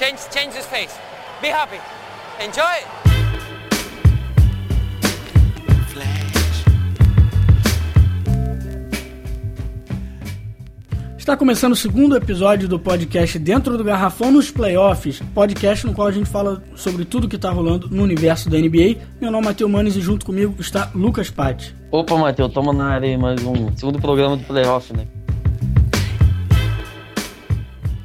Change, change his face. Be happy. Enjoy. Está começando o segundo episódio do podcast Dentro do Garrafão nos Playoffs, podcast no qual a gente fala sobre tudo que está rolando no universo da NBA. Meu nome é Matheus Manes e junto comigo está Lucas Patti. Opa, Matheus, toma na área aí mais um segundo programa do Playoff, né?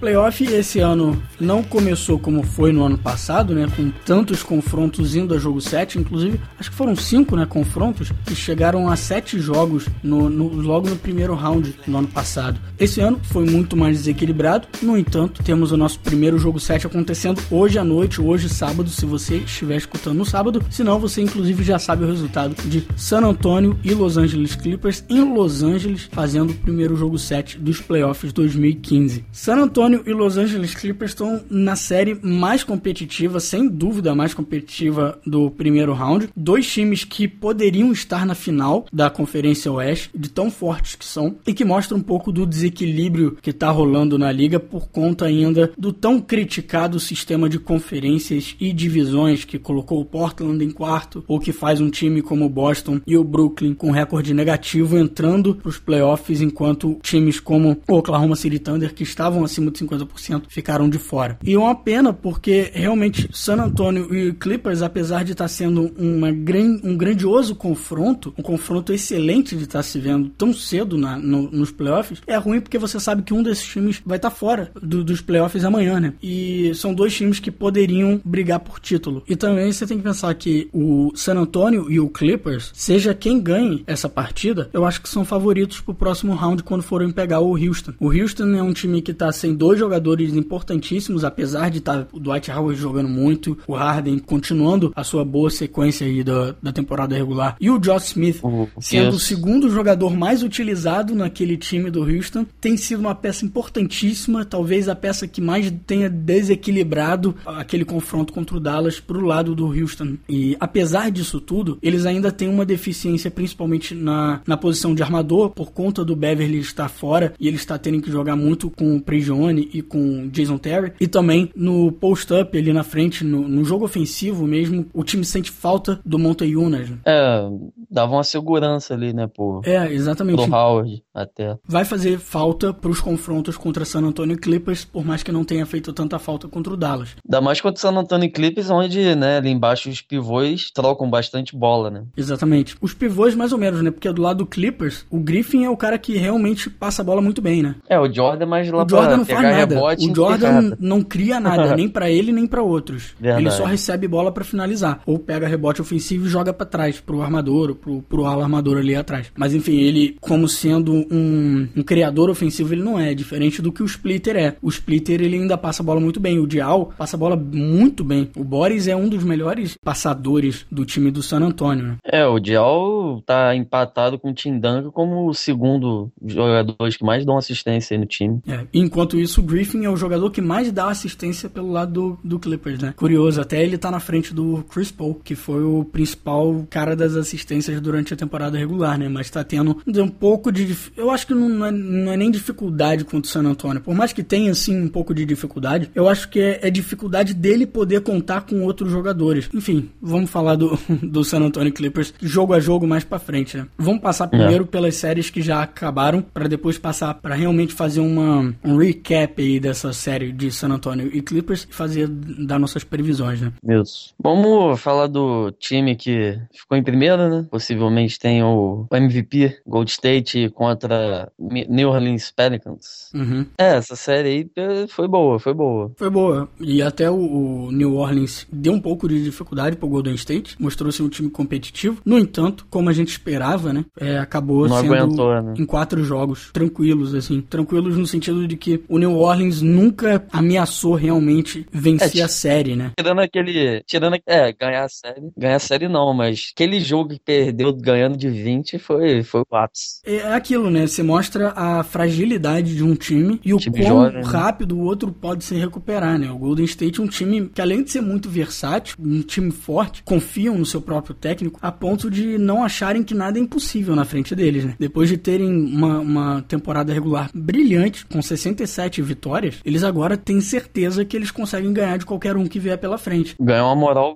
Playoff esse ano não começou como foi no ano passado, né? Com tantos confrontos indo a jogo 7, inclusive, acho que foram cinco, né? Confrontos que chegaram a sete jogos no, no, logo no primeiro round no ano passado. Esse ano foi muito mais desequilibrado, no entanto, temos o nosso primeiro jogo 7 acontecendo hoje à noite, hoje sábado, se você estiver escutando no sábado, senão você inclusive já sabe o resultado de San Antonio e Los Angeles Clippers em Los Angeles, fazendo o primeiro jogo 7 dos playoffs 2015. San Antonio Antonio e Los Angeles Clippers estão na série mais competitiva, sem dúvida mais competitiva do primeiro round. Dois times que poderiam estar na final da Conferência Oeste, de tão fortes que são, e que mostra um pouco do desequilíbrio que está rolando na liga por conta ainda do tão criticado sistema de conferências e divisões que colocou o Portland em quarto, ou que faz um time como o Boston e o Brooklyn com recorde negativo entrando para os playoffs, enquanto times como o Oklahoma City Thunder, que estavam acima de 50% ficaram de fora. E é uma pena porque realmente San Antonio e Clippers, apesar de estar sendo uma gran, um grandioso confronto, um confronto excelente de estar se vendo tão cedo na, no, nos playoffs, é ruim porque você sabe que um desses times vai estar fora do, dos playoffs amanhã, né? E são dois times que poderiam brigar por título. E também você tem que pensar que o San Antonio e o Clippers, seja quem ganhe essa partida, eu acho que são favoritos pro próximo round quando forem pegar o Houston. O Houston é um time que tá sem dois jogadores importantíssimos, apesar de estar o Dwight Howard jogando muito, o Harden continuando a sua boa sequência aí da, da temporada regular, e o Josh Smith Oh, sendo yes. o segundo jogador mais utilizado naquele time do Houston, tem sido uma peça importantíssima, talvez a peça que mais tenha desequilibrado aquele confronto contra o Dallas pro lado do Houston. E apesar disso tudo, eles ainda têm uma deficiência, principalmente na, na posição de armador, por conta do Beverly estar fora e ele está tendo que jogar muito com o Prigione e com o Jason Terry. E também no post-up ali na frente, no, no jogo ofensivo mesmo, o time sente falta do Monte Yunas. É, dava uma segurança ali, né, pô, É, exatamente. pro Howard até. vai fazer falta para os confrontos contra San Antonio Clippers, por mais que não tenha feito tanta falta contra o Dallas. Ainda mais contra o San Antonio Clippers, onde, né, ali embaixo os pivôs trocam bastante bola, né? Exatamente. Os pivôs, mais ou menos, né? Porque do lado do Clippers, o Griffin é o cara que realmente passa a bola muito bem, né? É, o Jordan é mais lá O Jordan pra não faz nada. O Jordan não cria nada, nem pra ele nem pra outros. Verdade. Ele só recebe bola pra finalizar. Ou pega rebote ofensivo e joga pra trás, pro armador, ou pro, pro ala armador ali atrás. Mas enfim, ele, como sendo um, um criador ofensivo, ele não é. Diferente do que o Splitter é. O Splitter, ele ainda passa a bola muito bem. O Dial passa a bola muito bem. O Boris é um dos melhores passadores do time do San Antonio, né? É, o Dial tá empatado com o Tim Duncan como o segundo jogador que mais dão assistência aí no time. É, enquanto isso, o Griffin é o jogador que mais dá assistência pelo lado do, do Clippers, né? Curioso, até ele tá na frente do Chris Paul, que foi o principal cara das assistências durante a temporada regular, né? Mas tá tendo um pouco de. Eu acho que não é, não é nem dificuldade contra o San Antonio. Por mais que tenha, assim, um pouco de dificuldade, eu acho que é, é dificuldade dele poder contar com outros jogadores. Enfim, vamos falar do, do San Antonio Clippers jogo a jogo mais pra frente, né? Vamos passar primeiro pelas séries que já acabaram, pra depois passar pra realmente fazer uma, um recap aí dessa série de San Antonio e Clippers e fazer dar nossas previsões, né? Isso. Vamos falar do time que ficou em primeiro, né? Possivelmente tem o MVP, Gold State contra New Orleans Pelicans. Uhum. É, essa série aí eh, foi boa, foi boa. Foi boa. E até o, o New Orleans deu um pouco de dificuldade pro Golden State, mostrou-se um time competitivo. No entanto, como a gente esperava, né? é, acabou Não sendo aguentou, né? em quatro jogos tranquilos, assim. Tranquilos no sentido de que o New Orleans nunca ameaçou realmente vencer É, a série, né? Tirando aquele. Tirando. É, ganhar a série. Ganhar a série não, mas aquele jogo que perdeu ganhando de 20 foi, foi o ápice. É aquilo, né? Você mostra a fragilidade de um time e o Time quão jovem, né? rápido o outro pode se recuperar, né? O Golden State é um time que, além de ser muito versátil, um time forte, confiam no seu próprio técnico a ponto de não acharem que nada é impossível na frente deles, né? Depois de terem uma, uma temporada regular brilhante, com 67 vitórias, eles agora têm certeza que eles conseguem ganhar de qualquer um que vier pela frente. Ganhar uma moral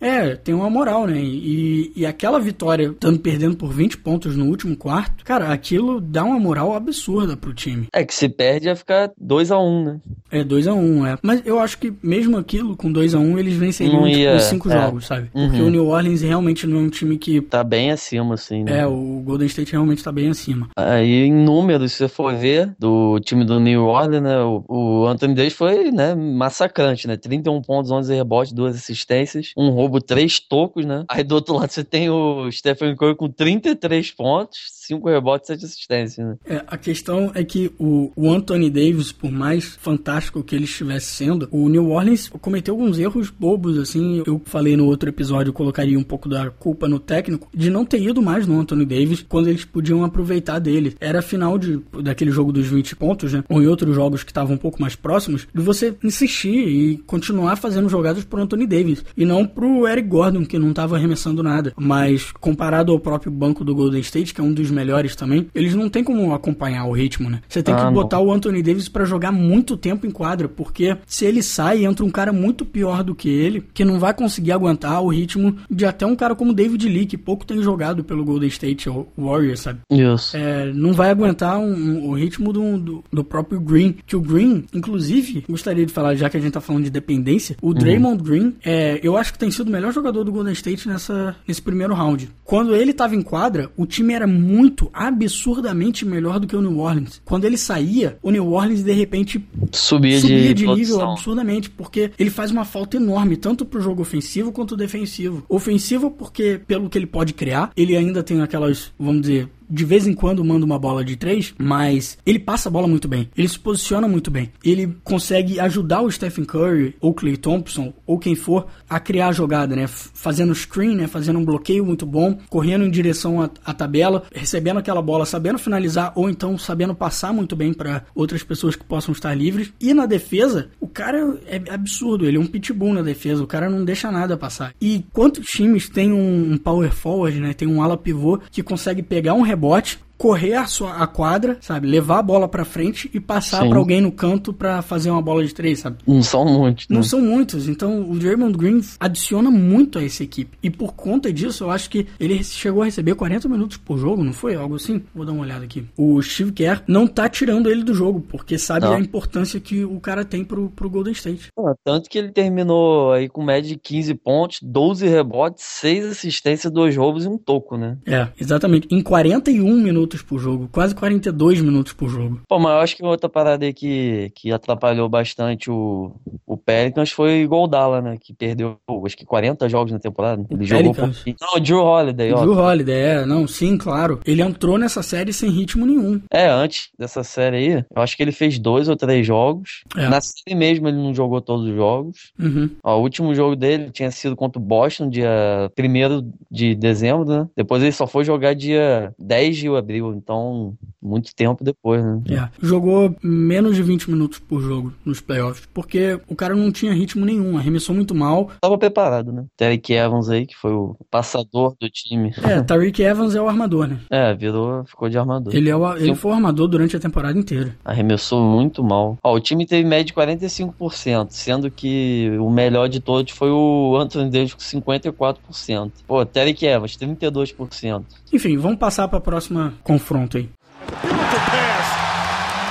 É, tem uma moral, né? E, e aquela vitória, estando perdendo por 20 pontos no último quarto, cara, aquilo dá uma moral absurda pro time. É que se perde ia ficar 2 a 1 um, né? É, 2 a 1 um, é. Mas eu acho que mesmo aquilo, com 2 a 1 um, eles venceriam Não tipo, ia, os 5 é. jogos, sabe? Porque Uhum. o New Orleans realmente não é um time que. Tá bem acima, assim, né? É, o Golden State realmente tá bem acima. Aí, em números, se você for ver, do time do New Orleans, né, o, o Anthony Davis foi, né, massacrante, né, 31 pontos, 11 rebotes, 2 assistências, um roubo, 3 tocos, né, aí do outro lado você tem o Stephen Curry com 33 pontos, 5 rebotes, 7 assistências, né. É, a questão é que o, o Anthony Davis, por mais fantástico que ele estivesse sendo, o New Orleans cometeu alguns erros bobos, assim. Eu falei no outro episódio, eu colocaria um pouco da culpa no técnico, de não ter ido mais no Anthony Davis quando eles podiam aproveitar dele. Era final de, daquele jogo dos 20 pontos, né? Ou em outros jogos que estavam um pouco mais próximos, de você insistir e continuar fazendo jogadas pro Anthony Davis. E não pro Eric Gordon, que não tava arremessando nada. Mas comparado ao próprio banco do Golden State, que é um dos melhores também, eles não tem como acompanhar o ritmo, né? Você tem Ah, que não. botar o Anthony Davis pra jogar muito tempo em quadra, porque se ele sai, entra um cara muito pior do que ele, que não vai conseguir aguentar o ritmo de até um cara como David Lee, que pouco tem jogado pelo Golden State Warriors, sabe? Isso. É, não vai aguentar um- um- o ritmo do, do, do próprio Green. Que o Green, inclusive, gostaria de falar, já que a gente tá falando de dependência, o Draymond Green, é, eu acho que tem sido o melhor jogador do Golden State nessa, nesse primeiro round. Quando ele tava em quadra, o time era muito, absurdamente melhor do que o New Orleans. Quando ele saía, o New Orleans de repente Subia, subia de, de nível absurdamente, porque ele faz uma falta enorme, tanto pro jogo ofensivo quanto defensivo. Ofensivo porque, pelo que ele pode criar, ele ainda tem aquelas, vamos dizer, de vez em quando manda uma bola de três, mas ele passa a bola muito bem. Ele se posiciona muito bem. Ele consegue ajudar o Stephen Curry ou Clay Thompson ou quem for a criar a jogada, né? Fazendo screen, né? Fazendo um bloqueio muito bom, correndo em direção à, à tabela, recebendo aquela bola, sabendo finalizar ou então sabendo passar muito bem para outras pessoas que possam estar livres. E na defesa, o cara é absurdo. Ele é um pitbull na defesa. O cara não deixa nada passar. E quantos times tem um, um power forward, né? Tem um ala pivô que consegue pegar um rebote, rebote correr a sua a quadra, sabe, levar a bola pra frente e passar pra alguém no canto pra fazer uma bola de três, sabe? Não são muitos, né? Não são muitos, então o Draymond Green adiciona muito a essa equipe. E por conta disso, eu acho que ele chegou a receber 40 minutos por jogo, não foi? Algo assim? Vou dar uma olhada aqui. O Steve Kerr não tá tirando ele do jogo, porque sabe Não. a importância que o cara tem pro, pro Golden State. Ah, Tanto que ele terminou aí com média de 15 pontos, 12 rebotes, 6 assistências, 2 roubos e um toco, né? É, exatamente. Em 41 minutos por jogo, quase 42 minutos por jogo. Pô, mas eu acho que outra parada aí que, que atrapalhou bastante o, o Pelicans foi o Goldala, né? Que perdeu, acho que 40 jogos na temporada. Ele jogou Pelicans? por... Não, o Drew Holiday, ó. Drew Holiday, é, não, sim, claro. Ele entrou nessa série sem ritmo nenhum. É, antes dessa série aí, eu acho que ele fez dois ou três jogos. É. Na série mesmo ele não jogou todos os jogos. Uhum. Ó, o último jogo dele tinha sido contra o Boston, dia 1 de dezembro, né? Depois ele só foi jogar dia 10 de abril, então muito tempo depois, né? É, jogou menos de 20 minutos por jogo nos playoffs, porque o cara não tinha ritmo nenhum, arremessou muito mal. Tava preparado, né? Derek Evans aí, que foi o passador do time. É, Tariq Evans é o armador, né? É, virou, ficou de armador. Ele, é o, ele foi o armador durante a temporada inteira. Arremessou muito mal. Ó, o time teve média de 45%, sendo que o melhor de todos foi o Anthony Davis com 54%. Pô, Derek Evans, 32%. Enfim, vamos passar para a próxima confronto aí.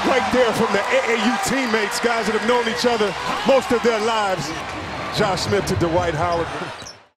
Right there from the AAU teammates, guys that have known each other most of their lives. Josh Smith to Dwight Howard.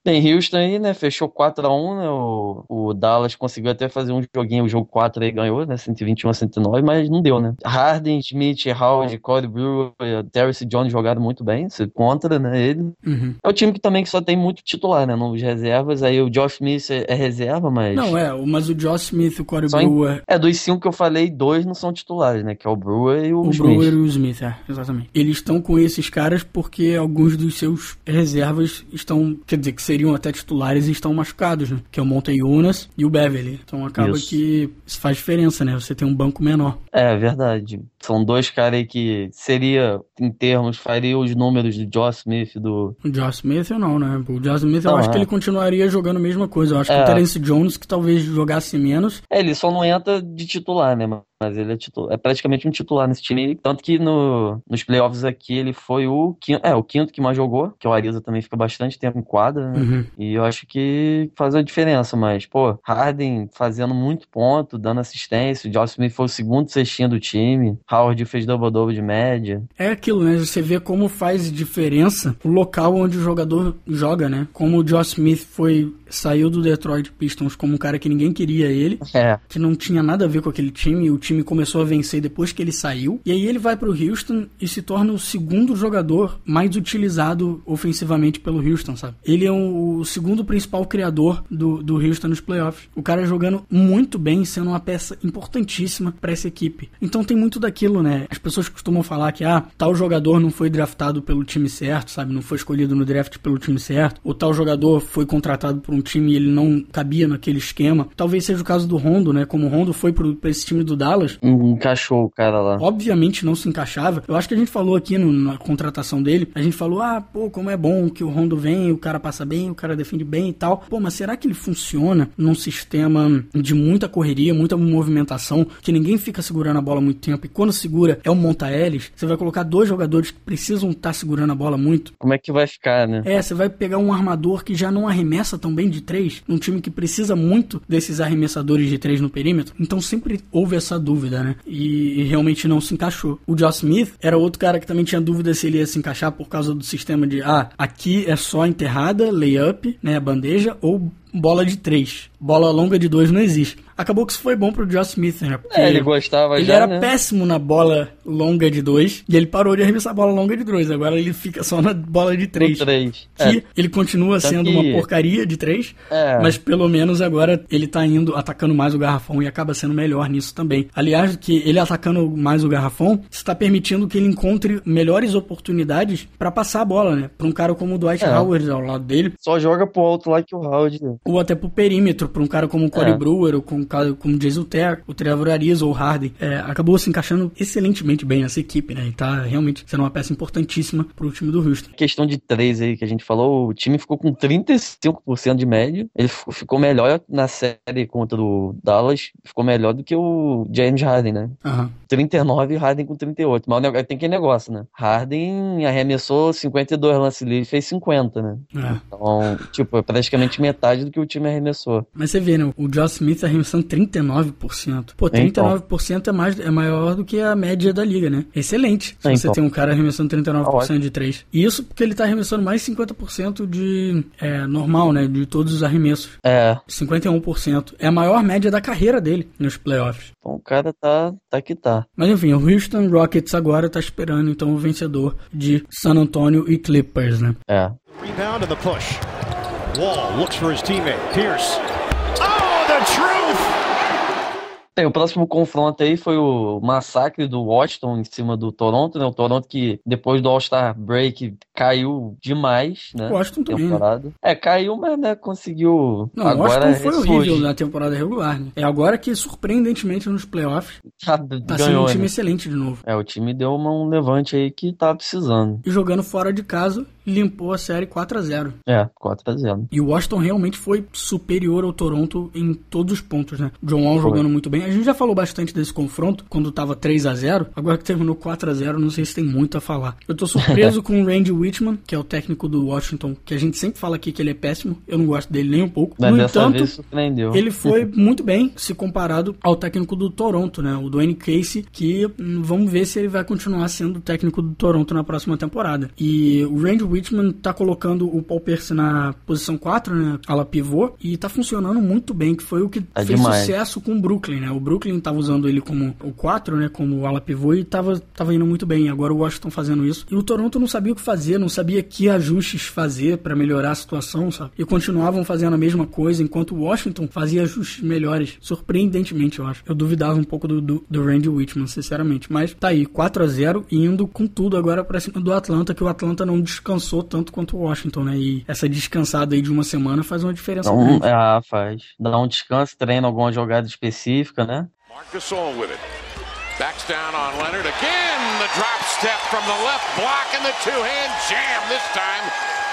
Bem, Houston aí, né, fechou 4x1, né, o, o Dallas conseguiu até fazer um joguinho, o jogo 4 aí ganhou, né, 121 a 109, mas não deu, né. Harden, Smith, Howard, Corey Brewer, Terrence Jones jogaram muito bem, você contra, né, ele. Uhum. É o time que também que só tem muito titular, né, nos reservas, aí o Josh Smith é, é reserva, mas... Não, é, mas o Josh Smith, o Corey Só em- Brewer, É, dos cinco que eu falei, dois não são titulares, né, que é o Brewer e o, o Smith. Brewer e o Smith, é, exatamente. Eles estão com esses caras porque alguns dos seus reservas estão, quer dizer, que seriam até titulares e estão machucados, né? Que é o Montejunas e o Beverly. Então acaba Isso. que isso faz diferença, né? Você tem um banco menor. É, verdade. São dois caras aí que seria, em termos, faria os números do Josh Smith do. O Josh Smith eu não, né? O Josh Smith eu acho é. que ele continuaria jogando a mesma coisa. Eu acho é. que o Terence Jones, que talvez jogasse menos. É, ele só não entra de titular, né? Mas ele é, titular, é praticamente um titular nesse time. Tanto que no, nos playoffs aqui ele foi o quinto, é, o quinto que mais jogou, que o Ariza também fica bastante tempo em quadra, né? uhum. E eu acho que faz a diferença, mas, pô, Harden fazendo muito ponto, dando assistência, o Josh Smith foi o segundo cestinha do time, Howard fez double-double de média. É aquilo, né? Você vê como faz diferença o local onde o jogador joga, né? Como o Josh Smith foi saiu do Detroit Pistons como um cara que ninguém queria ele, é. que não tinha nada a ver com aquele time, o time começou a vencer depois que ele saiu, e aí ele vai para o Houston e se torna o segundo jogador mais utilizado ofensivamente pelo Houston, sabe? Ele é o, o segundo principal criador do, do Houston nos playoffs. O cara jogando muito bem, sendo uma peça importantíssima para essa equipe. Então tem muito daquilo, né? As pessoas costumam falar que, ah, tal jogador não foi draftado pelo time certo, sabe? Não foi escolhido no draft pelo time certo, ou tal jogador foi contratado por um time e ele não cabia naquele esquema. Talvez seja o caso do Rondo, né? Como o Rondo foi pro, pra esse time do Dallas. Encaixou o cara lá. Obviamente não se encaixava. Eu acho que a gente falou aqui no, na contratação dele, a gente falou, ah, pô, como é bom que o Rondo vem, o cara passa bem, o cara defende bem e tal. Pô, mas será que ele funciona num sistema de muita correria, muita movimentação, que ninguém fica segurando a bola muito tempo e quando segura é um monta-eles? Você vai colocar dois jogadores que precisam estar tá segurando a bola muito. Como é que vai ficar, né? É, você vai pegar um armador que já não arremessa tão bem de três, num time que precisa muito desses arremessadores de três no perímetro. Então sempre houve essa dúvida, né? E, e, realmente não se encaixou. O Josh Smith era outro cara que também tinha dúvida se ele ia se encaixar por causa do sistema de ah, aqui é só enterrada, layup, né, bandeja ou bola de três. Bola longa de dois não existe. Acabou que isso foi bom pro Josh Smith, né? Porque é, ele gostava ele já, era né? péssimo na bola longa de dois e ele parou de arremessar a bola longa de dois. Agora ele fica só na bola de três. três. Que é. ele continua sendo que... uma porcaria de três, é. mas pelo menos agora ele tá indo atacando mais o garrafão e acaba sendo melhor nisso também. Aliás, que ele atacando mais o garrafão está permitindo que ele encontre melhores oportunidades para passar a bola, né? Para um cara como o Dwight é. Howard ao lado dele. Só joga pro alto lá que o Howard. Ou até pro perímetro, para um cara como o Corey é. Brewer ou com cara como Jason Terry, o Trevor Ariza ou o Harden, é, acabou se encaixando excelentemente bem nessa equipe, né? E tá realmente sendo uma peça importantíssima pro time do Houston. Questão de três aí que a gente falou, o time ficou com 35% de média. Ele ficou melhor na série contra o Dallas, ficou melhor do que o James Harden, né? Uhum. 39 e Harden com 38. Mas tem que negócio, né? Harden arremessou 52 lances livres, fez 50, né? É. Então, tipo, é praticamente metade do que o time arremessou. Mas você vê, né? O Josh Smith arremessando 39%. Pô, 39% então. é, mais, é maior do que a média da liga, né? Excelente. Se então. você tem um cara arremessando 39% ah, de 3. Isso porque ele tá arremessando mais 50% de é, normal, né? De todos os arremessos. É. 51%. É a maior média da carreira dele nos playoffs. Bom, o cara tá, tá que tá. Mas enfim, o Houston Rockets agora tá esperando então o vencedor de San Antonio e Clippers, né? É. Rebound and the push. Wall looks for his teammate. Pierce. Oh, the truth! O próximo confronto aí foi o massacre do Washington em cima do Toronto, né? O Toronto que depois do All-Star Break caiu demais, né? O Washington também, né? temporada. É, caiu, mas né, conseguiu. Não, agora o Washington foi horrível na temporada regular, né? É agora que, surpreendentemente, nos playoffs, tá, tá ganhou, sendo um time né? excelente de novo. É, o time deu uma, um levante aí que tá precisando. E jogando fora de casa, limpou a série 4 a 0 É, 4 a 0 E o Washington realmente foi superior ao Toronto em todos os pontos, né? John Wall jogando muito bem. A gente já falou bastante desse confronto quando tava 3 a 0 agora que terminou 4 a 0 não sei se tem muito a falar. Eu tô surpreso com o Randy Whitman, que é o técnico do Washington, que a gente sempre fala aqui que ele é péssimo. Eu não gosto dele nem um pouco. Mas no dessa entanto, vez surpreendeu. ele foi muito bem se comparado ao técnico do Toronto, né? O Dwayne Casey, que hum, vamos ver se ele vai continuar sendo o técnico do Toronto na próxima temporada. E o Randy Whitman tá colocando o Paul Pierce na posição 4, né? Ala pivô, e tá funcionando muito bem, que foi o que é fez demais. sucesso com o Brooklyn, né? O Brooklyn tava usando ele como o 4, né? Como ala pivô e tava, tava indo muito bem. Agora o Washington fazendo isso. E o Toronto não sabia o que fazer, não sabia que ajustes fazer para melhorar a situação, sabe? E continuavam fazendo a mesma coisa, enquanto o Washington fazia ajustes melhores. Surpreendentemente, eu acho. Eu duvidava um pouco do, do, do Randy Whitman, sinceramente. Mas tá aí, 4 a 0 e indo com tudo agora pra cima do Atlanta, que o Atlanta não descansou tanto quanto o Washington, né? E essa descansada aí de uma semana faz uma diferença então, Ah, faz. Dá um descanso, treina alguma jogada específica, né? Marcus Gasol with it. Backs down on Leonard again. The drop step from the left block and the two-hand jam this time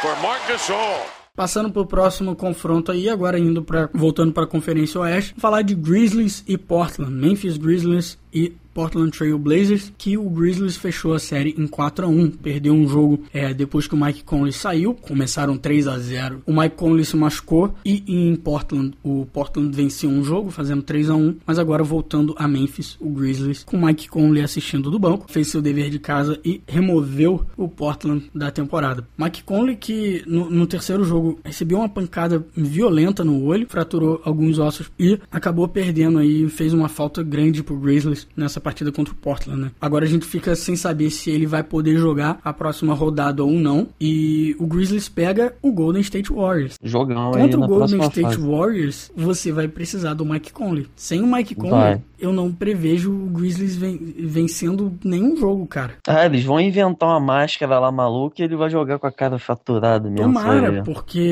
for Marc Gasol. Passando para o próximo confronto aí, agora indo para voltando para a Conferência Oeste, falar de Grizzlies e Portland, Memphis Grizzlies e Portland Trail Blazers, que o Grizzlies fechou a série em 4 a 1 Perdeu um jogo é, depois que o Mike Conley saiu, começaram 3 a 0 O Mike Conley se machucou e em Portland, o Portland venceu um jogo, fazendo 3 a 1 Mas agora voltando a Memphis, o Grizzlies, com o Mike Conley assistindo do banco, fez seu dever de casa e removeu o Portland da temporada. Mike Conley, que no, no terceiro jogo recebeu uma pancada violenta no olho, fraturou alguns ossos e acabou perdendo aí, fez uma falta grande pro Grizzlies nessa partida contra o Portland, né? Agora a gente fica sem saber se ele vai poder jogar a próxima rodada ou não. E o Grizzlies pega o Golden State Warriors. Jogão Contra o Golden State fase. Warriors, você vai precisar do Mike Conley. Sem o Mike Conley, Vai. Eu não prevejo o Grizzlies ven- vencendo nenhum jogo, cara. Ah, eles vão inventar uma máscara lá maluca e ele vai jogar com a cara faturada mesmo. Tomara, porque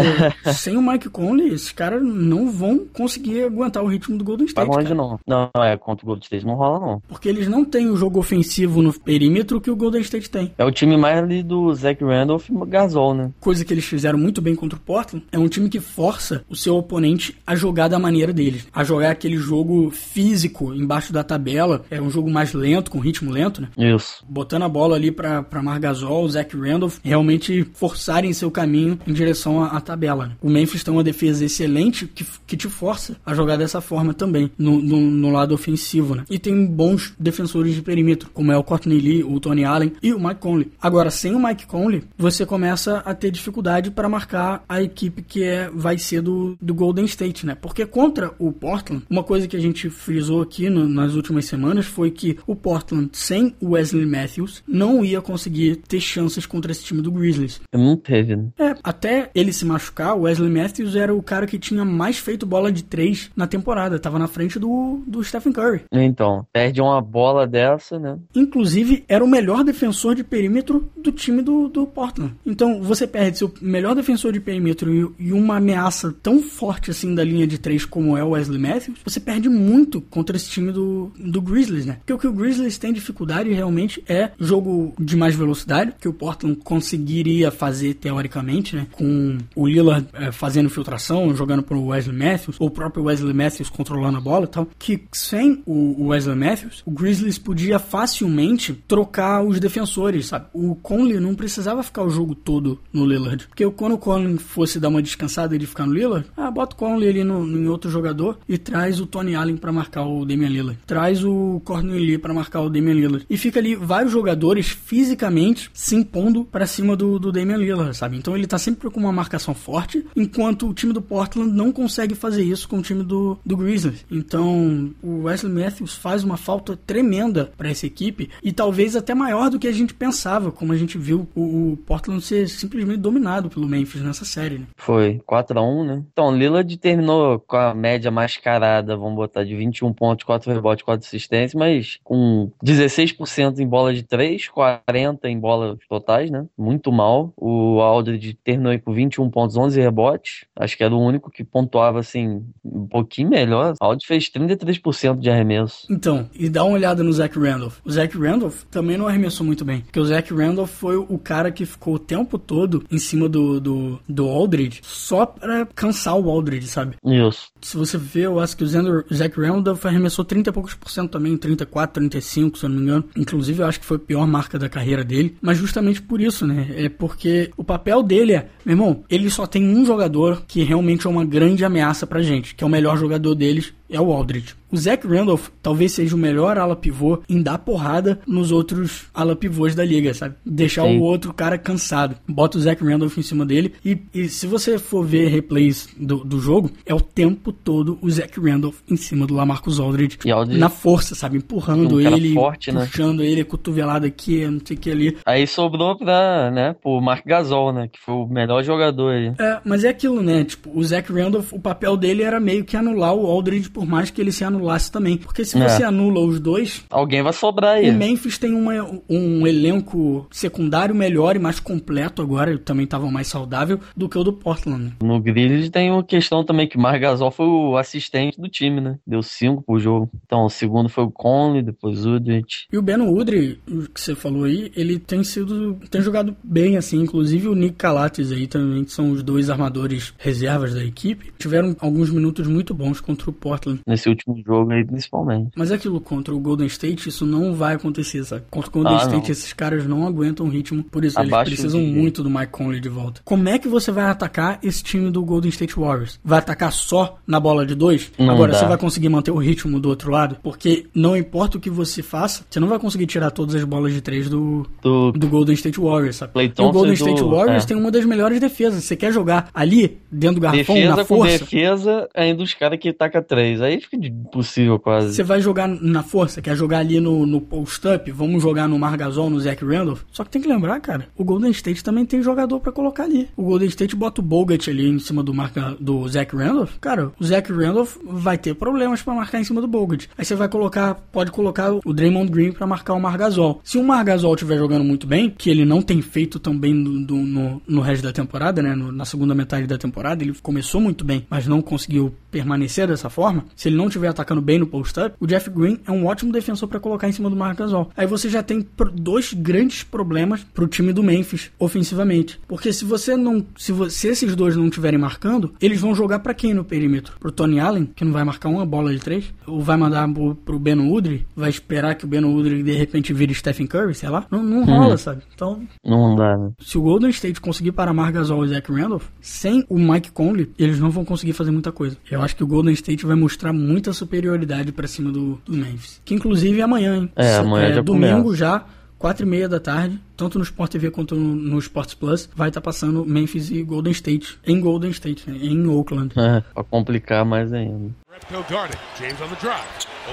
sem o Mike Conley, esses caras não vão conseguir aguentar o ritmo do Golden State. longe cara. não. Não, é, contra o Gold State não rola não. Porque eles não têm o jogo ofensivo no perímetro que o Golden State tem. É o time mais ali do Zach Randolph e Gasol, né? coisa que eles fizeram muito bem contra o Portland, é um time que força o seu oponente a jogar da maneira deles. A jogar aquele jogo físico embaixo da tabela. É um jogo mais lento, com ritmo lento, né? Isso. Botando a bola ali pra, pra Margasol, Zach Randolph, realmente forçarem seu caminho em direção à, à tabela. né? O Memphis tem uma defesa excelente que, que te força a jogar dessa forma também, no, no, no lado ofensivo, né? E tem bons defensores de perímetro, como é o Courtney Lee, o Tony Allen e o Mike Conley. Agora, sem o Mike Conley, você começa a ter dificuldade para marcar a equipe que é, vai ser do, do Golden State, né? Porque contra o Portland, uma coisa que a gente frisou aqui no- nas últimas semanas foi que o Portland, sem o Wesley Matthews, não ia conseguir ter chances contra esse time do Grizzlies. Não teve, né? É, até ele se machucar, o Wesley Matthews era o cara que tinha mais feito bola de três na temporada. Tava na frente do, do Stephen Curry. Então, perde uma bola dessa, né? Inclusive, era o melhor defensor de perímetro do time do, do Portland. Então, você perde seu melhor defensor de perímetro e, e uma ameaça tão forte assim da linha de três como é o Wesley Matthews, você perde muito contra esse time do, do Grizzlies, né? Porque o que o Grizzlies tem dificuldade realmente é jogo de mais velocidade, que o Portland conseguiria fazer teoricamente, né? Com o Lillard eh, fazendo filtração, jogando pro Wesley Matthews, ou o próprio Wesley Matthews controlando a bola e tal. Que sem o Wesley Matthews, o Grizzlies podia facilmente trocar os defensores, sabe? O Conley não precisava ficar o jogo todo no Lillard. Porque quando o Conley fosse dar uma descansada e de ficar no Lillard, ah, bota o Conley ali no, no- em outro jogador e traz o Tony Allen pra marcar o Damian Lillard. Traz o Courtney Lee pra marcar o Damian Lillard. E fica ali vários jogadores fisicamente se impondo pra cima do, do Damian Lillard, sabe? Então ele tá sempre com uma marcação forte, enquanto o time do Portland não consegue fazer isso com o time do, do Grizzlies. Então o Wesley Matthews faz uma falta tremenda pra essa equipe e talvez até maior do que a gente pensava, como a gente viu o, o Portland ser simplesmente dominado pelo Memphis nessa série, né? Foi 4x1, né? Então, Lillard terminou com a média mascarada, vamos botar, de 21 pontos, 4 rebotes, 4 assistências, mas com 16% em bola de 3, 40 em bolas totais, né? Muito mal. O Aldridge terminou aí com 21 pontos, 11 rebotes. Acho que era o único que pontuava, assim, um pouquinho melhor. O Aldridge fez 33% de arremesso. Então, e dá uma olhada no Zach Randolph. O Zach Randolph também não arremessou muito bem. Porque o Zach Randolph foi o cara que ficou o tempo todo em cima do, do, do Aldridge só pra cansar o Aldridge, sabe? Isso. Se você ver, eu acho que o Zach Randolph arremessou 30 e poucos por cento também, 34, 35, se eu não me engano. Inclusive, eu acho que foi a pior marca da carreira dele. Mas justamente por isso, né? É porque o papel dele é, meu irmão, ele só tem um jogador que realmente é uma grande ameaça pra gente, que é o melhor jogador deles, é o Aldridge. O Zach Randolph talvez seja o melhor ala pivô em dar porrada nos outros ala pivôs da liga, sabe? Deixar Sim. o outro cara cansado. Bota o Zach Randolph em cima dele e, e se você for ver replays do, do jogo, é o tempo todo o Zach Randolph em cima do Lamarcus Aldridge. Aldridge- Na força, sabe? Empurrando Um ele, forte, né? puxando ele, cotovelada aqui, não sei o que ali. Aí sobrou pra, né, pro Mark Gasol, né, que foi o melhor melhor jogador aí. É, mas é aquilo, né? Tipo, o Zach Randolph, o papel dele era meio que anular o Aldridge, por mais que ele se anulasse também. Porque se É. você anula os dois, Alguém vai sobrar aí. o Memphis tem uma, um elenco secundário melhor e mais completo agora, também tava mais saudável, do que o do Portland. No Grizzlies tem uma questão também que o Margasol foi o assistente do time, né? Deu cinco por jogo. Então, o segundo foi o Conley, depois o Udrich. E o Ben Udry, o que você falou aí, ele tem sido. tem jogado bem, assim. Inclusive o Nick Calates aí também, que são os dois armadores reservas da equipe. Tiveram alguns minutos muito bons contra o Portland. Nesse último jogo aí, principalmente. Mas é aquilo contra o Golden State, isso não vai acontecer, sabe? Contra o Golden Ah, State, não. esses caras não aguentam o ritmo, por isso Abaixo eles precisam muito do Mike Conley de volta. Como é que você vai atacar esse time do Golden State Warriors? Vai atacar só na bola de dois? Não Agora, dá. você vai conseguir manter o ritmo do outro lado? Porque não importa o que você faça, você não vai conseguir tirar todas as bolas de três do, Do do Golden State Warriors, sabe? E o Golden e do- State Warriors é. tem uma das melhores defesas. Você quer jogar ali, dentro do garrafão, defesa na com força? defesa, ainda os caras que taca três. Aí fica impossível quase. Você vai jogar na força, quer jogar ali no, no post-up, vamos jogar no Margasol, no Zach Randolph. Só que tem que lembrar, cara, o Golden State também tem jogador pra colocar ali. O Golden State bota o Bogut ali em cima do, marca, do Zach Randolph. Cara, o Zach Randolph vai ter problemas pra marcar em cima do Bogut. Aí você vai colocar, pode colocar o Draymond Green pra marcar o Margasol. Se o Margasol estiver jogando muito bem, que ele não tem feito tão bem no, no, no resto da temporada, né, no- na segunda metade da temporada, ele começou muito bem, mas não conseguiu permanecer dessa forma. Se ele não estiver atacando bem no post-up, o Jeff Green é um ótimo defensor pra colocar em cima do Marc Gasol. Aí você já tem dois grandes problemas pro time do Memphis ofensivamente, porque se você não, se, vo- se esses dois não estiverem marcando, eles vão jogar pra quem no perímetro? Pro Tony Allen, que não vai marcar uma bola de três, ou vai mandar pro, pro Ben Udry, vai esperar que o Ben Udry de repente vire Stephen Curry, sei lá? Não, não rola, sabe? Então Não dá, né? se o Golden State conseguir parar Marc Gasol e Zach Randolph, sem o Mike Conley, eles não vão conseguir fazer muita coisa. Eu acho que o Golden State vai mostrar muita superioridade pra cima do, do Memphis. Que inclusive é amanhã, hein? É, amanhã já Domingo começa. já, quatro e meia da tarde, tanto no Sport TV quanto no, no Sports Plus, vai estar passando Memphis e Golden State, em Golden State, né? em Oakland. É, pra complicar mais ainda. Repco guarding. James on the drive.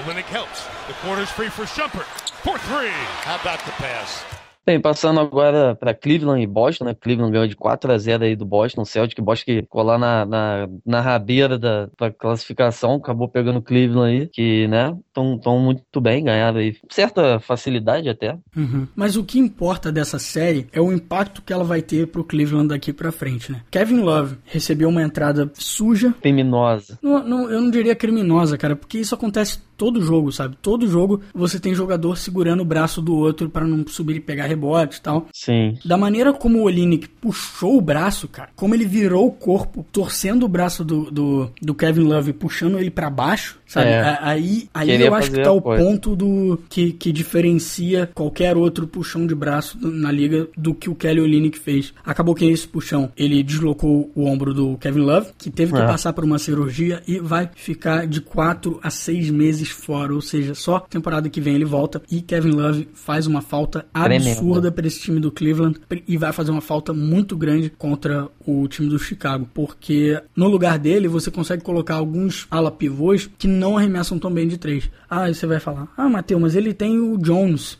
Olenek helps. The corner's free for Shumpert. For three. How about the pass? Bem, passando agora pra Cleveland e Boston, né? Cleveland ganhou de 4 a 0 aí do Boston. Celtic, Boston que ficou lá na, na, na rabeira da, da classificação, acabou pegando o Cleveland aí, que, né, tão, tão muito bem, ganharam aí. Certa facilidade até. Uhum. Mas o que importa dessa série é o impacto que ela vai ter pro Cleveland daqui pra frente, né? Kevin Love recebeu uma entrada suja, Criminosa. Não, não, eu não diria criminosa, cara, porque isso acontece todo jogo, sabe? Todo jogo você tem jogador segurando o braço do outro pra não subir e pegar rebote e tal. Sim. Da maneira como o Olinick puxou o braço, cara, como ele virou o corpo, torcendo o braço do, do, do Kevin Love e puxando ele pra baixo, sabe? É. Aí, aí Queria eu acho que tá o coisa. ponto do que, que diferencia qualquer outro puxão de braço na liga do que o Kelly Olynyk fez. Acabou que esse puxão, ele deslocou o ombro do Kevin Love, que teve que É. passar por uma cirurgia e vai ficar de 4 a 6 meses fora, ou seja, só temporada que vem ele volta e Kevin Love faz uma falta absurda para esse time do Cleveland e vai fazer uma falta muito grande contra o time do Chicago, porque no lugar dele você consegue colocar alguns ala pivôs que não arremessam tão bem de três. Ah, você vai falar: "Ah, Matheus, mas ele tem o Jones".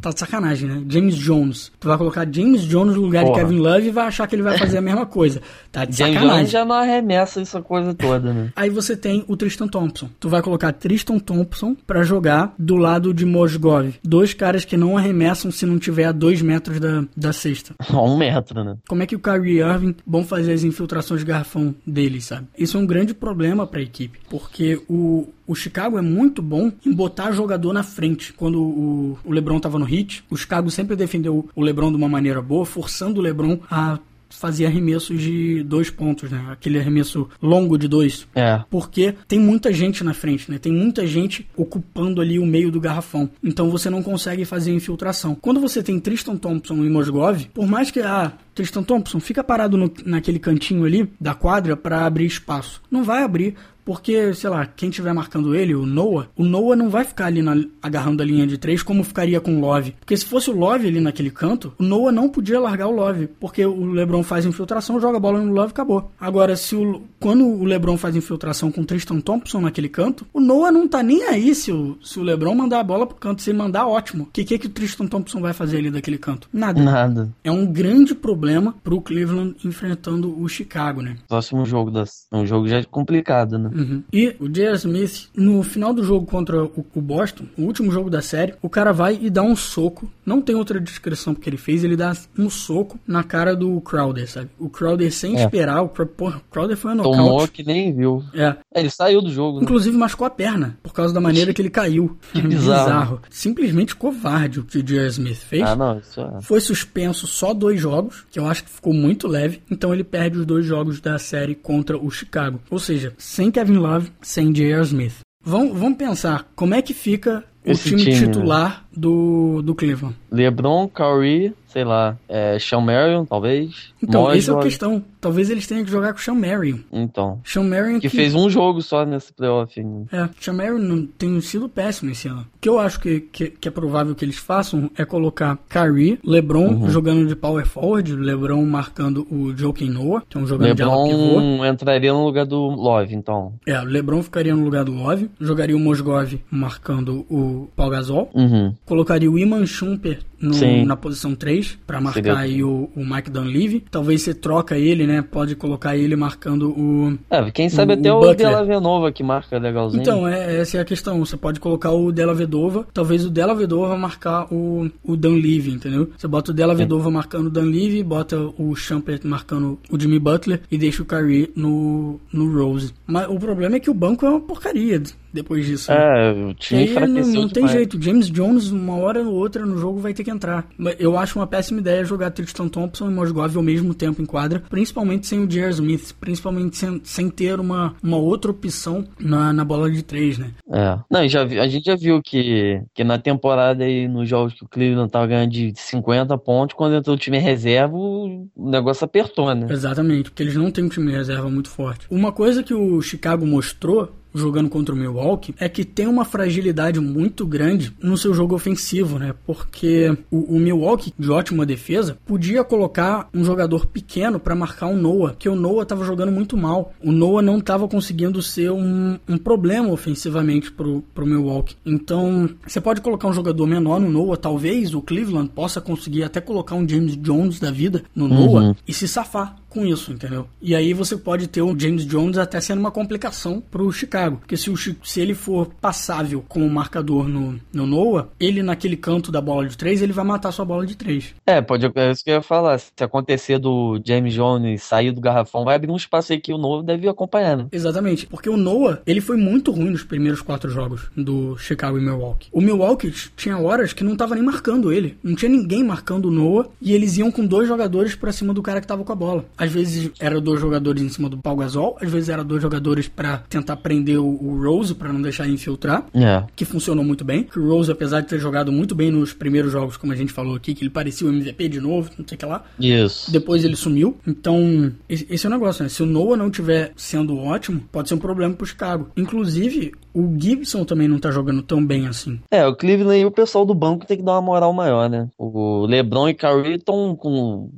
Tá de sacanagem, né? James Jones. Tu vai colocar James Jones no lugar Porra. de Kevin Love e vai achar que ele vai fazer a mesma coisa. Tá de James sacanagem. Jones já não arremessa essa coisa toda, né? Aí você tem o Tristan Thompson. Tu vai colocar Tristan Thompson pra jogar do lado de Mozgov. Dois caras que não arremessam se não tiver a dois metros da, da cesta. A um metro, né? Como é que o Kyrie Irving vão fazer as infiltrações de garrafão dele, sabe? Isso é um grande problema pra equipe. Porque o, o Chicago é muito bom em botar jogador na frente. Quando o, o LeBron tava no hit, o Chicago sempre defendeu o LeBron de uma maneira boa, forçando o LeBron a fazer arremessos de dois pontos, né? Aquele arremesso longo de dois. É. Porque tem muita gente na frente, né? Tem muita gente ocupando ali o meio do garrafão. Então você não consegue fazer infiltração. Quando você tem Tristan Thompson e Mosgov, por mais que ah, Tristan Thompson fica parado no- naquele cantinho ali da quadra para abrir espaço, não vai abrir Porque, sei lá, quem estiver marcando ele, o Noah, o Noah não vai ficar ali na, agarrando a linha de três como ficaria com o Love. Porque se fosse o Love ali naquele canto, o Noah não podia largar o Love. Porque o LeBron faz infiltração, joga a bola no Love e acabou. Agora, se o, quando o LeBron faz infiltração com o Tristan Thompson naquele canto, o Noah não tá nem aí se o, se o LeBron mandar a bola pro canto. Se ele mandar, ótimo. O que, que, que o Tristan Thompson vai fazer ali daquele canto? Nada. Nada. É um grande problema pro Cleveland enfrentando o Chicago, né? Próximo jogo das. Um jogo já complicado, né? Uhum. E o J.R. Smith, no final do jogo contra o, o Boston, o último jogo da série, o cara vai e dá um soco. Não tem outra descrição porque ele fez, ele dá um soco na cara do Crowder, sabe? O Crowder sem É. esperar, o, porra, o Crowder foi um Tomou que nem viu. É. É, ele saiu do jogo, né? Inclusive machucou a perna, por causa da maneira que ele caiu. Que bizarro. Simplesmente covarde o que o J.R. Smith fez. Ah, não, isso é. Foi suspenso só dois jogos, que eu acho que ficou muito leve. Então ele perde os dois jogos da série contra o Chicago. Ou seja, sem Kevin Love, sem J.R. Smith. Vamos, vamos pensar como é que fica o time, time, né? titular do, do Cleveland. LeBron, Curry, sei lá, é, Sean Marion, talvez. Então, Mojos, essa é a questão. Talvez eles tenham que jogar com o Sean Marion. Então. Sean Marion Que fez um jogo só nesse playoff. É, o Sean Marion não tem sido péssimo esse ano. O que eu acho que, que, que é provável que eles façam é colocar Kyrie, LeBron Uhum. jogando de power forward, LeBron marcando o Joakim Noah, que é um jogador de ala pivô. LeBron entraria no lugar do Love, então. É, o LeBron ficaria no lugar do Love, jogaria o Mosgov marcando o Paul Gasol, Uhum. colocaria o Iman Shumper no- na posição 3 para marcar Seria- aí o, o Mike Dunleavy. Talvez você troca ele, né? Pode colocar ele marcando o É, quem sabe O- até o o. Della Venova que marca legalzinho. Então, é, essa é a questão. Você pode colocar o Della Vedova, talvez o Della Vedova marcar o, o Dan Levy, entendeu? Você bota o Della Vedova marcando o Dan Levy, bota o Shumpert marcando o Jimmy Butler e deixa o Kyrie no, no Rose. Mas o problema é que o banco é uma porcaria depois disso. né? É, o E time aí não, enfraqueceu não tem jeito. James Jones, uma hora ou outra no jogo, vai ter que entrar. Mas Eu acho uma péssima ideia jogar Tristan Thompson e Mosgov ao mesmo tempo em quadra, principalmente sem o J.R. Smith, principalmente sem, sem ter uma, uma outra opção na, na bola de três, né? É. Não, e já a gente já viu que, que na temporada aí, nos jogos que o Cleveland tava ganhando de 50 pontos, quando entrou o time reserva, o negócio apertou, né? Exatamente, porque eles não têm um time de reserva muito forte. Uma coisa que o Chicago mostrou jogando contra o Milwaukee é que tem uma fragilidade muito grande no seu jogo ofensivo, né? Porque o, o Milwaukee, de ótima defesa, podia colocar um jogador pequeno para marcar o Noah, que o Noah estava jogando muito mal. O Noah não estava conseguindo ser um, um problema ofensivamente pro, pro Milwaukee. Então, você pode colocar um jogador menor no Noah, talvez o Cleveland possa conseguir até colocar um James Jones da vida no Noah e se safar com isso, entendeu? E aí você pode ter o James Jones até sendo uma complicação pro Chicago. Porque se, o, se ele for passável como marcador no, no Noah, ele naquele canto da bola de três, ele vai matar sua bola de três. É, pode, é isso que eu ia falar. Se acontecer do James Jones sair do garrafão, vai abrir um espaço aí que o novo deve ir acompanhando. Exatamente, porque o Noah, ele foi muito ruim nos primeiros quatro jogos do Chicago e Milwaukee. O Milwaukee tinha horas que não tava nem marcando ele, não tinha ninguém marcando o Noah e eles iam com dois jogadores pra cima do cara que tava com a bola. Às vezes era dois jogadores em cima do Paul Gasol, às vezes era dois jogadores pra tentar prender o, Rose pra não deixar ele infiltrar. É. Que funcionou muito bem. O Rose, apesar de ter jogado muito bem nos primeiros jogos, como a gente falou aqui, que ele parecia o MVP de novo, não sei o que lá. Isso. Depois ele sumiu. Então, esse esse é o negócio, né? Se o Noah não tiver sendo ótimo, pode ser um problema pro Chicago. Inclusive, o Gibson também não tá jogando tão bem assim. É, o Cleveland e o pessoal do banco tem que dar uma moral maior, né? O LeBron e Curry estão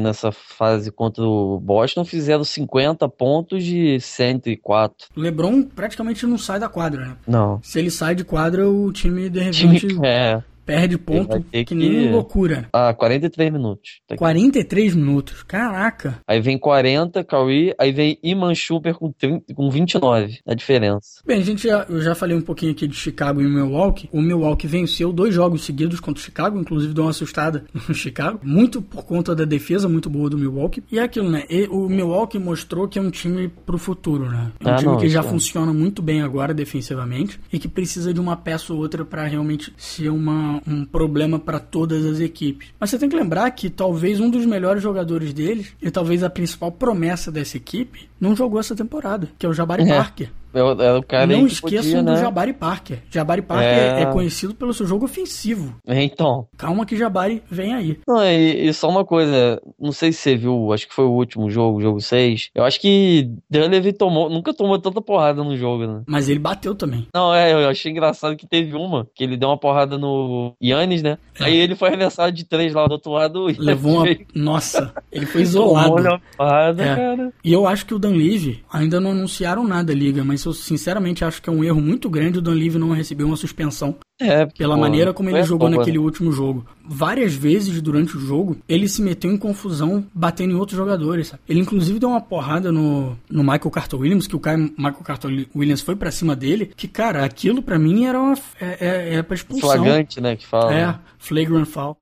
nessa fase contra o Boston fizeram 50 pontos de 104. O LeBron praticamente não sai da quadra, né? Não. Se ele sai de quadra, o time de Time repente é, perde ponto ter que nem que- loucura. ah, 43 minutos. Tá aqui. 43 minutos. Caraca. Aí vem 40, Curry, aí vem Iman Shumper com, 30, com 29. A diferença. Bem, a gente já, eu já falei um pouquinho aqui de Chicago e Milwaukee. O Milwaukee venceu dois jogos seguidos contra o Chicago, inclusive deu uma assustada no Chicago, muito por conta da defesa muito boa do Milwaukee. E é aquilo, né? E o Milwaukee mostrou que é um time pro futuro, né? É um Ah, time não, que já é. funciona muito bem agora defensivamente e que precisa de uma peça ou outra para realmente ser uma, um problema para todas as equipes. Mas você tem que lembrar que talvez um dos melhores jogadores deles e talvez a principal promessa dessa equipe não jogou essa temporada, que é o Jabari É. Parker. Era o cara Não esqueçam podia, do né? Jabari Parker. Jabari Parker É. é conhecido pelo seu jogo ofensivo. Então. Calma que Jabari vem aí. Não, e, e só uma coisa, não sei se você viu, acho que foi o último jogo, jogo 6. Eu acho que Dunleavy tomou, nunca tomou tanta porrada no jogo, né? Mas ele bateu também. Não, é, eu achei engraçado que teve uma, que ele deu uma porrada no Yannis, né? Aí ele foi arremessado de três lá do outro lado. É. Levou uma. Nossa, ele foi tomou isolado. uma porrada, É. cara. E eu acho que o Dan Levy ainda não anunciaram nada, liga, mas eu sinceramente acho que é um erro muito grande o Dan Levy não receber uma suspensão É, pela pô, maneira como ele à jogou toa, naquele né? último jogo. Várias vezes durante o jogo, ele se meteu em confusão batendo em outros jogadores. sabe? Ele inclusive deu uma porrada no, no Michael Carter Williams, que o cara, Michael Carter Williams foi pra cima dele, que cara, aquilo pra mim era uma é, é, é pra expulsão. Flagrante, né, que fala. É, flagrant foul.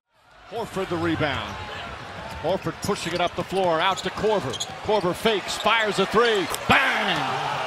Horford the rebound. Horford pushing it up the floor, out to Corver. Corver fakes, fires a three. Bang!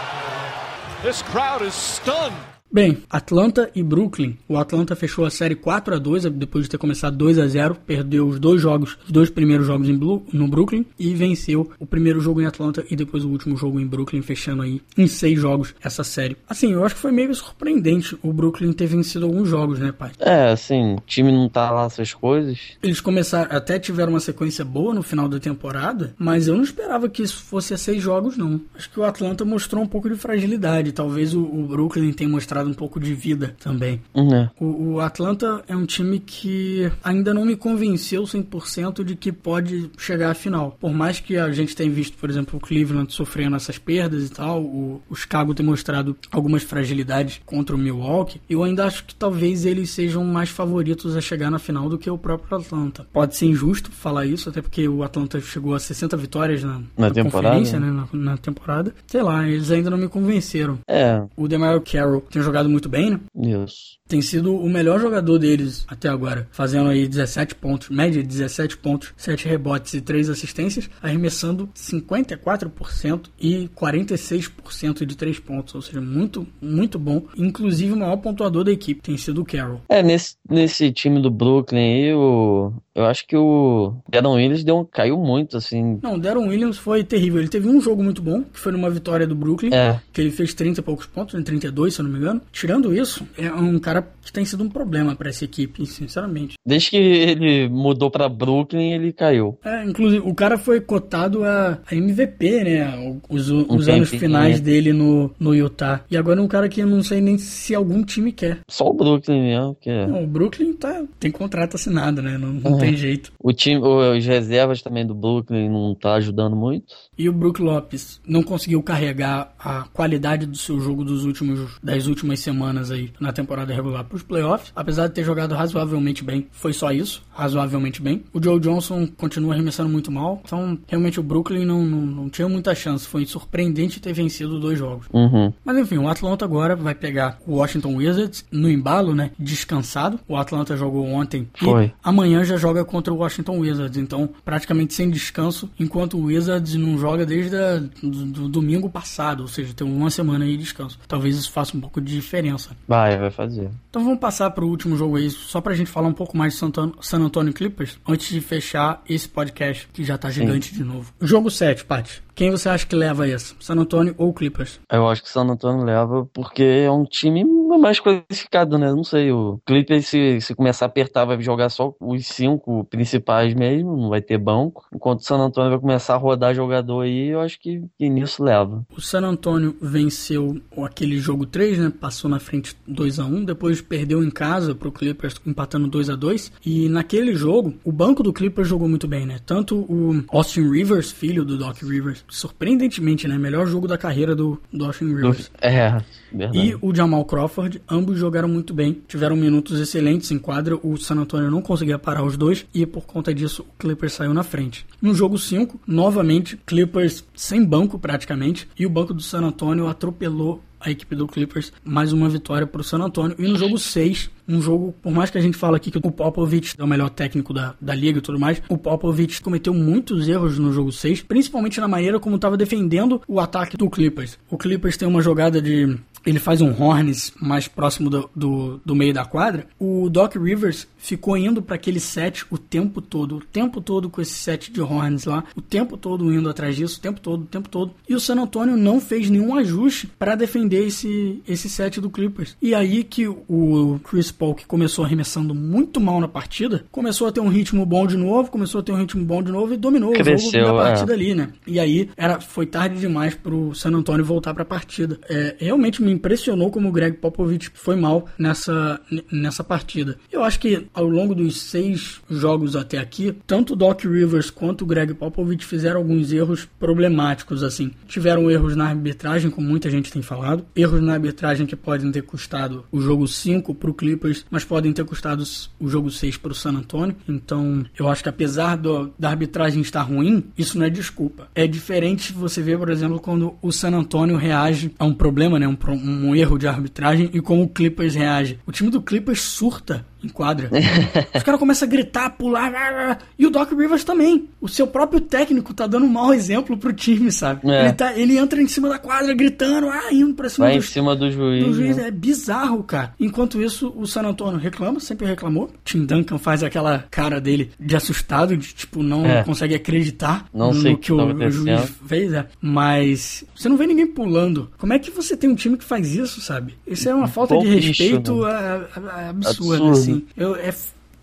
This crowd is stunned. Bem, Atlanta e Brooklyn. O Atlanta fechou a série 4 a 2 depois de ter começado 2 a 0 perdeu os dois jogos, os dois primeiros jogos em Blue, no Brooklyn e venceu o primeiro jogo em Atlanta e depois o último jogo em Brooklyn, fechando aí em seis jogos essa série. Assim, eu acho que foi meio surpreendente o Brooklyn ter vencido alguns jogos, né, pai? É, assim, o time não tá lá essas coisas. Eles começaram, até tiveram uma sequência boa no final da temporada, mas eu não esperava que isso fosse a seis jogos, não. Acho que o Atlanta mostrou um pouco de fragilidade. Talvez o, o Brooklyn tenha mostrado um pouco de vida também. Né? O, o Atlanta é um time que ainda não me convenceu 100% de que pode chegar à final. Por mais que a gente tenha visto, por exemplo, o Cleveland sofrendo essas perdas e tal, o, o Chicago ter mostrado algumas fragilidades contra o Milwaukee, eu ainda acho que talvez eles sejam mais favoritos a chegar na final do que o próprio Atlanta. Pode ser injusto falar isso, até porque o Atlanta chegou a 60 vitórias na, Na temporada? conferência, né, na, na temporada. Sei lá, eles ainda não me convenceram. É, O DeMar Carroll tem jogado muito bem, né? isso. tem sido o melhor jogador deles até agora, fazendo aí 17 pontos, média de 17 pontos, 7 rebotes e 3 assistências, arremessando 54% e 46% de 3 pontos, ou seja, muito, muito bom. Inclusive, o maior pontuador da equipe tem sido o Carroll. É, nesse, nesse time do Brooklyn aí, o, eu acho que o Deron Williams deu um, caiu muito, assim. Não, o Deron Williams foi terrível. Ele teve um jogo muito bom, que foi numa vitória do Brooklyn, É. que ele fez 30 e poucos pontos, né, 32, se eu não me engano. Tirando isso, é um cara que tem sido um problema pra essa equipe, sinceramente. Desde que ele mudou pra Brooklyn, ele caiu. É, inclusive, o cara foi cotado a, a MVP, né? Os, os anos tempinho, finais né? dele no, no Utah. E agora é um cara que eu não sei nem se algum time quer. Só o Brooklyn mesmo, que é. Não, o Brooklyn tá, tem contrato assinado, né? Não, não Uhum. tem jeito. O time, os reservas também do Brooklyn não tá ajudando muito. E o Brook Lopes não conseguiu carregar a qualidade do seu jogo dos últimos, das últimas semanas aí na temporada regular para os playoffs. Apesar de ter jogado razoavelmente bem, foi só isso, razoavelmente bem. O Joe Johnson continua arremessando muito mal. Então, realmente, o Brooklyn não, não, não tinha muita chance. Foi surpreendente ter vencido dois jogos. Uhum. Mas enfim, o Atlanta agora vai pegar o Washington Wizards no embalo, né? Descansado. O Atlanta jogou ontem Foi. e amanhã já joga contra o Washington Wizards. Então, praticamente sem descanso, enquanto o Wizards não joga desde a, do, do domingo passado, ou seja, tem uma semana aí de descanso. Talvez isso faça um pouco de diferença. Vai, vai fazer. Então vamos passar para o último jogo aí, só pra gente falar um pouco mais de San Antonio, San Antonio Clippers, antes de fechar esse podcast, que já tá gigante de novo. Jogo 7, Paty. Quem você acha que leva esse? San Antonio ou Clippers? Eu acho que San Antonio leva porque é um time mais qualificado, né? Não sei, o Clippers se, se começar a apertar vai jogar só os cinco principais mesmo, não vai ter banco. Enquanto o San Antonio vai começar a rodar jogador aí, eu acho que, que nisso leva. O San Antonio venceu aquele jogo 3, né? Passou na frente 2 a 1 depois perdeu em casa pro Clippers, empatando 2 a 2 E naquele jogo, o banco do Clippers jogou muito bem, né? Tanto o Austin Rivers, filho do Doc Rivers, surpreendentemente, né? Melhor jogo da carreira do, do Austin Rivers. É, verdade. E o Jamal Crawford, ambos jogaram muito bem, tiveram minutos excelentes em quadra. O San Antonio não conseguia parar os dois e por conta disso o Clippers saiu na frente. No jogo 5, novamente, Clippers sem banco praticamente, e o banco do San Antonio atropelou a equipe do Clippers, mais uma vitória para o San Antonio. E no jogo 6, um jogo, por mais que a gente fale aqui que o Popovich é o melhor técnico da, da liga e tudo mais, o Popovich cometeu muitos erros no jogo 6, principalmente na maneira como estava defendendo o ataque do Clippers. O Clippers tem uma jogada de ele faz um Horns mais próximo do, do, do, meio da quadra, o Doc Rivers ficou indo para aquele set o tempo todo, o tempo todo com esse set de Horns lá, o tempo todo indo atrás disso, o tempo todo, o tempo todo. E o San Antonio não fez nenhum ajuste para defender defender esse, esse set do Clippers. E aí que o Chris Paul, que começou arremessando muito mal na partida, começou a ter um ritmo bom de novo, começou a ter um ritmo bom de novo e dominou Cresceu, o jogo da é. partida ali, né? E aí era, foi tarde demais pro San Antonio voltar pra partida. É, realmente me impressionou como o Greg Popovich foi mal nessa, nessa partida. Eu acho que ao longo dos seis jogos até aqui, tanto o Doc Rivers quanto o Greg Popovich fizeram alguns erros problemáticos, assim. Tiveram erros na arbitragem, como muita gente tem falado. Erros na arbitragem que podem ter custado o jogo 5 pro Clippers, mas podem ter custado o jogo 6 pro San Antonio. Então, eu acho que apesar do- da arbitragem estar ruim, isso não é desculpa. É diferente você ver, por exemplo, quando o San Antonio reage a um problema, né, um, um erro de arbitragem e como o Clippers reage. O time do Clippers surta em quadra. Os caras começam a gritar, pular, e o Doc Rivers também. O seu próprio técnico tá dando um mau exemplo pro time, sabe? É. Ele, tá, ele entra em cima da quadra gritando, ah, indo pra cima Vai em cima do juiz. do juiz. né? É bizarro, cara. Enquanto isso, o San Antonio reclama, sempre reclamou. Tim Duncan faz aquela cara dele de assustado, de tipo, não É. consegue acreditar Não no o que que o, tá o juiz acontecendo. fez. É. Mas você não vê ninguém pulando. Como é que você tem um time que faz isso, sabe? Isso é uma falta de respeito né? a- a- a- absurda, Absurdo. Assim. Eu, é,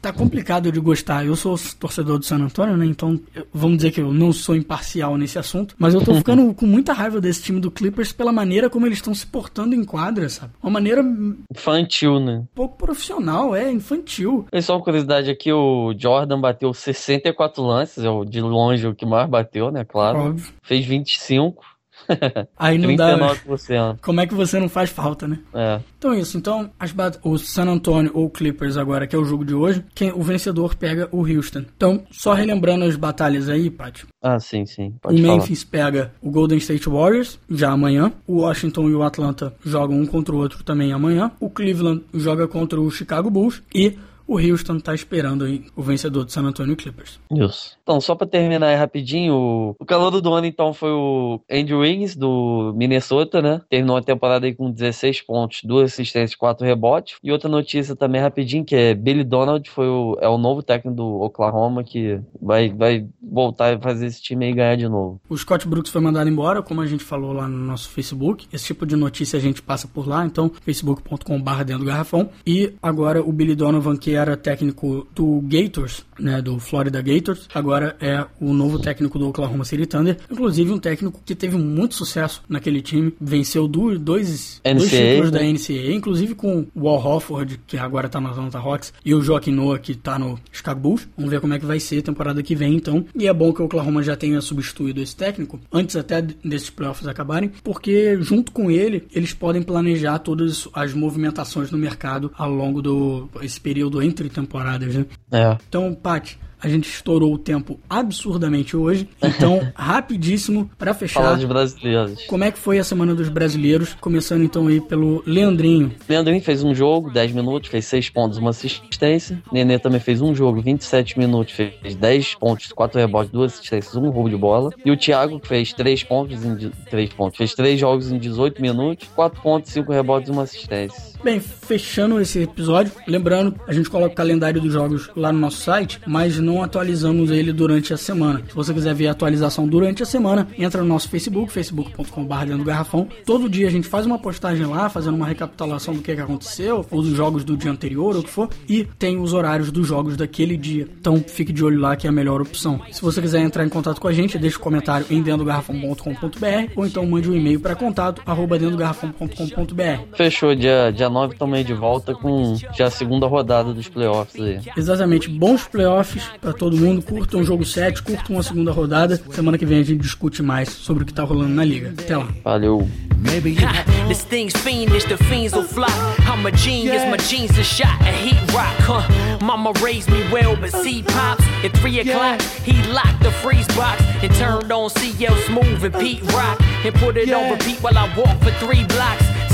tá complicado de gostar. Eu sou torcedor do San Antonio, né? Então, eu- vamos dizer que eu não sou imparcial nesse assunto. Mas eu tô ficando com muita raiva desse time do Clippers pela maneira como eles estão se portando em quadra, sabe? Uma maneira Infantil, né? pouco profissional, é infantil. E só uma curiosidade aqui, o Jordan bateu 64 lances, é o de longe o que mais bateu, né? Claro. Óbvio. Fez 25, Aí não dá. 39%. Como é que você não faz falta, né? É. Então é isso. Então, as bat- o San Antonio ou Clippers agora, que é o jogo de hoje, quem, o vencedor pega o Houston. Então, só relembrando as batalhas aí, Paty. Ah, sim, sim. O Pode falar. Memphis pega o Golden State Warriors já amanhã. O Washington e o Atlanta jogam um contra o outro também amanhã. O Cleveland joga contra o Chicago Bulls e o Houston tá esperando aí o vencedor do San Antonio Clippers. Isso. Então, só pra terminar aí rapidinho, o, calor do ano, então, foi o Andrew Wiggins, do Minnesota, né? Terminou a temporada aí com 16 pontos, 2 assistências, 4 rebotes. E outra notícia também rapidinho, que é Billy Donald foi o, é o novo técnico do Oklahoma, que vai, vai voltar e fazer esse time aí ganhar de novo. O Scott Brooks foi mandado embora, como a gente falou lá no nosso Facebook. Esse tipo de notícia a gente passa por lá, então facebook.com.br dentro do garrafão. E agora o Billy Donovan, que era técnico do Gators, né, do Florida Gators, agora é o novo técnico do Oklahoma City Thunder. Inclusive um técnico que teve muito sucesso naquele time, venceu dois, dois títulos da né? NCAA, inclusive com o Wal Hofford, que agora tá no Atlanta Hawks, e o Joaquim Noah, que tá no Chicago Bulls. Vamos ver como é que vai ser a temporada que vem, então. E é bom que o Oklahoma já tenha substituído esse técnico, antes até desses playoffs acabarem, porque junto com ele, eles podem planejar todas as movimentações no mercado ao longo do esse período entre temporadas, né? É. Então, Paty, a gente estourou o tempo absurdamente hoje. Então, rapidíssimo, pra fechar. Falar de brasileiros. Como é que foi a semana dos brasileiros? Começando então aí pelo Leandrinho. Leandrinho fez um jogo, 10 minutos, fez 6 pontos, uma assistência. Nenê também fez um jogo, 27 minutos, fez 10 pontos, 4 rebotes, 2 assistências, um roubo de bola. E o Thiago que fez 3 pontos em de- 3 pontos, fez 3 jogos em 18 minutos, 4 pontos, 5 rebotes e uma assistência. Bem, fechando esse episódio, lembrando, a gente coloca o calendário dos jogos lá no nosso site, mas não atualizamos ele durante a semana. Se você quiser ver a atualização durante a semana, entra no nosso Facebook, facebook.com.br dentro do garrafão. Todo dia a gente faz uma postagem lá, fazendo uma recapitulação do que, que aconteceu, ou dos jogos do dia anterior, ou o que for, e tem os horários dos jogos daquele dia. Então fique de olho lá que é a melhor opção. Se você quiser entrar em contato com a gente, deixe um comentário em dentro do garrafão.com.br ou então mande um e-mail para contato arroba dentro do garrafão.com.br. Fechou, dia, dia 9 também de volta com já a segunda rodada dos playoffs aí. Exatamente, bons playoffs pra todo mundo. Curtam o jogo 7, curtam a segunda rodada. Semana que vem a gente discute mais sobre o que tá rolando na liga. Até lá. Valeu. This thing's fiendish, the fiends will fly. I'm a genius, my jeans are shot at heat rock, huh? Mama raised me well, but see pops at three o'clock. He locked the freeze box and turned on CL Smooth and Pete Rock and put it on repeat while I walk for three blocks.